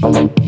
Thank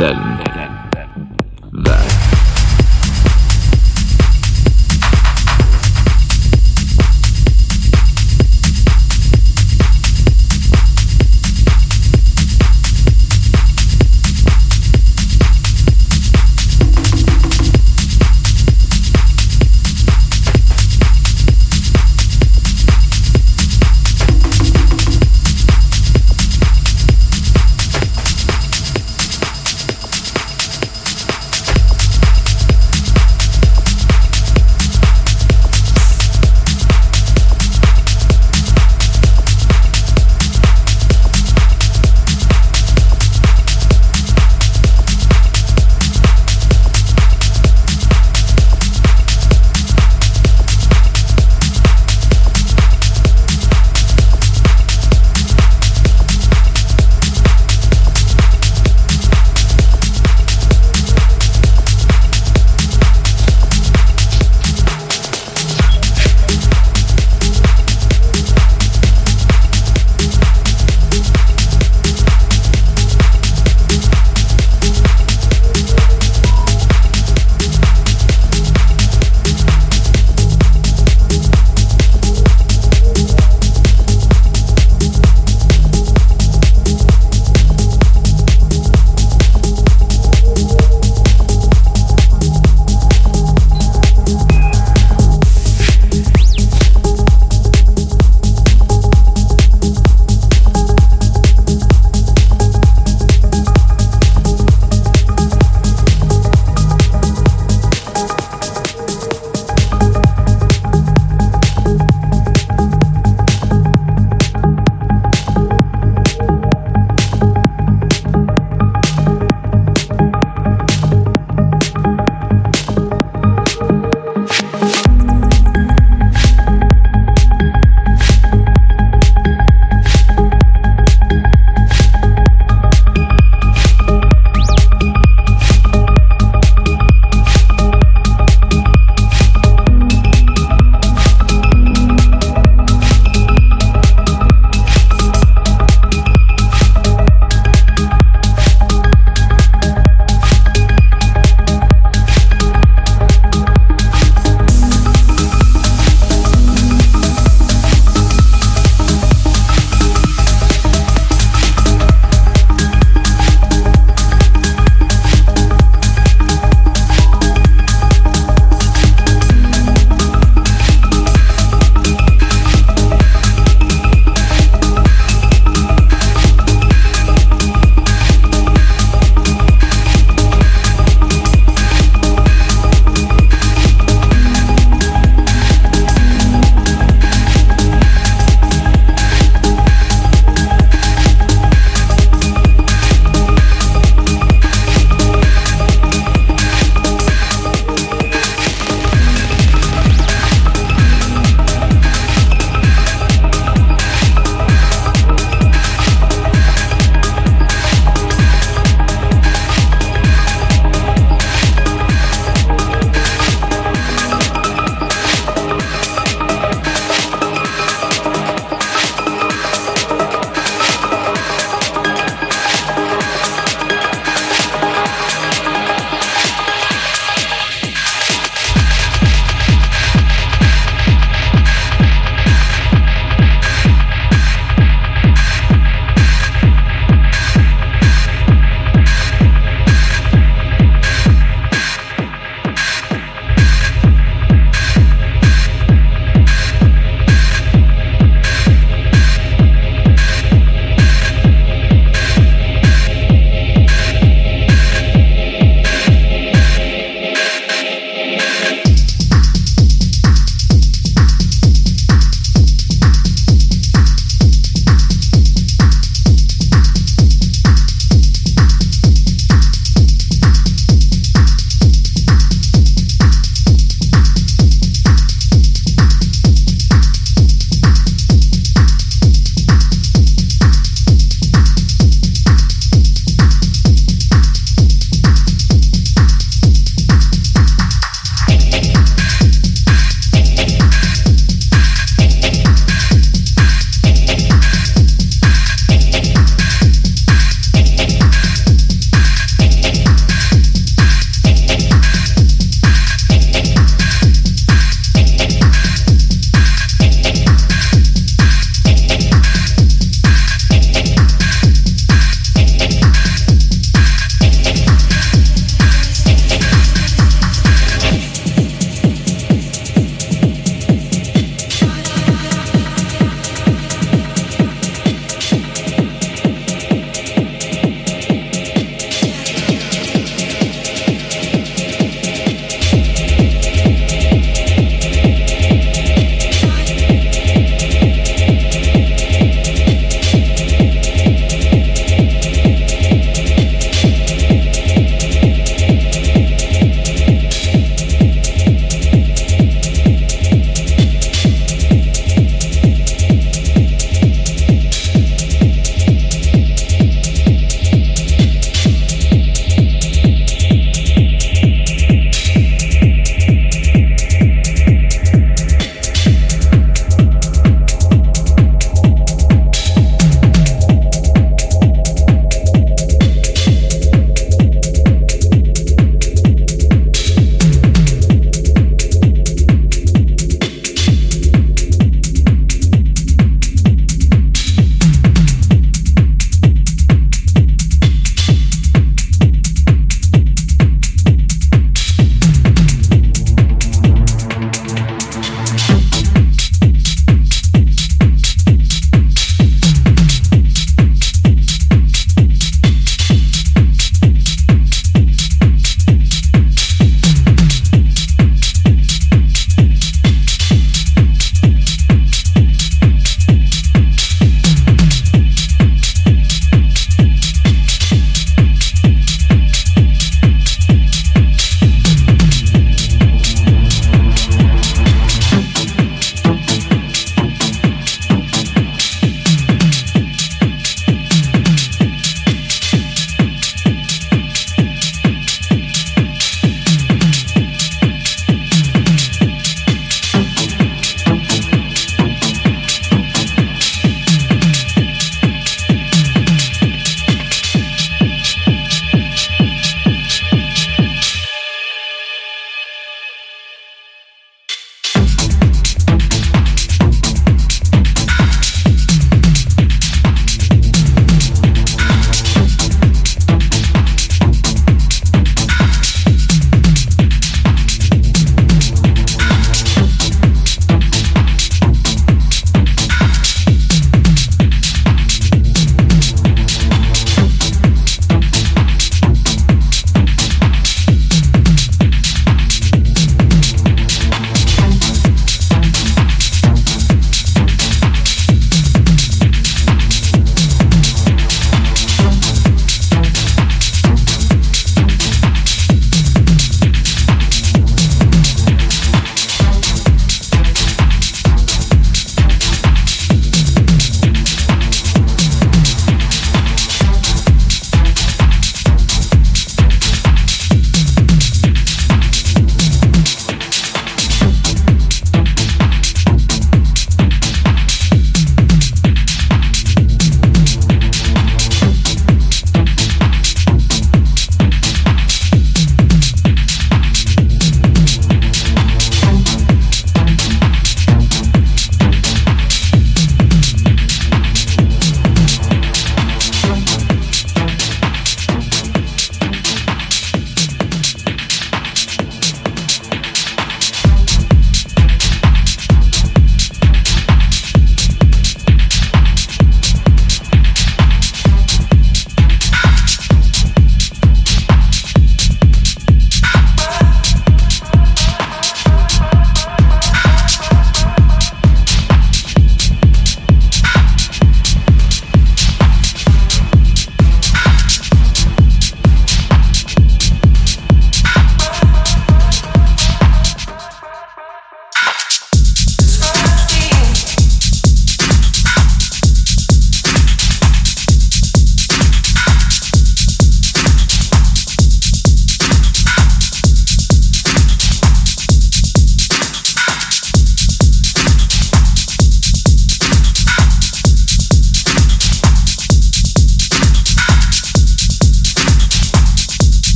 جدا.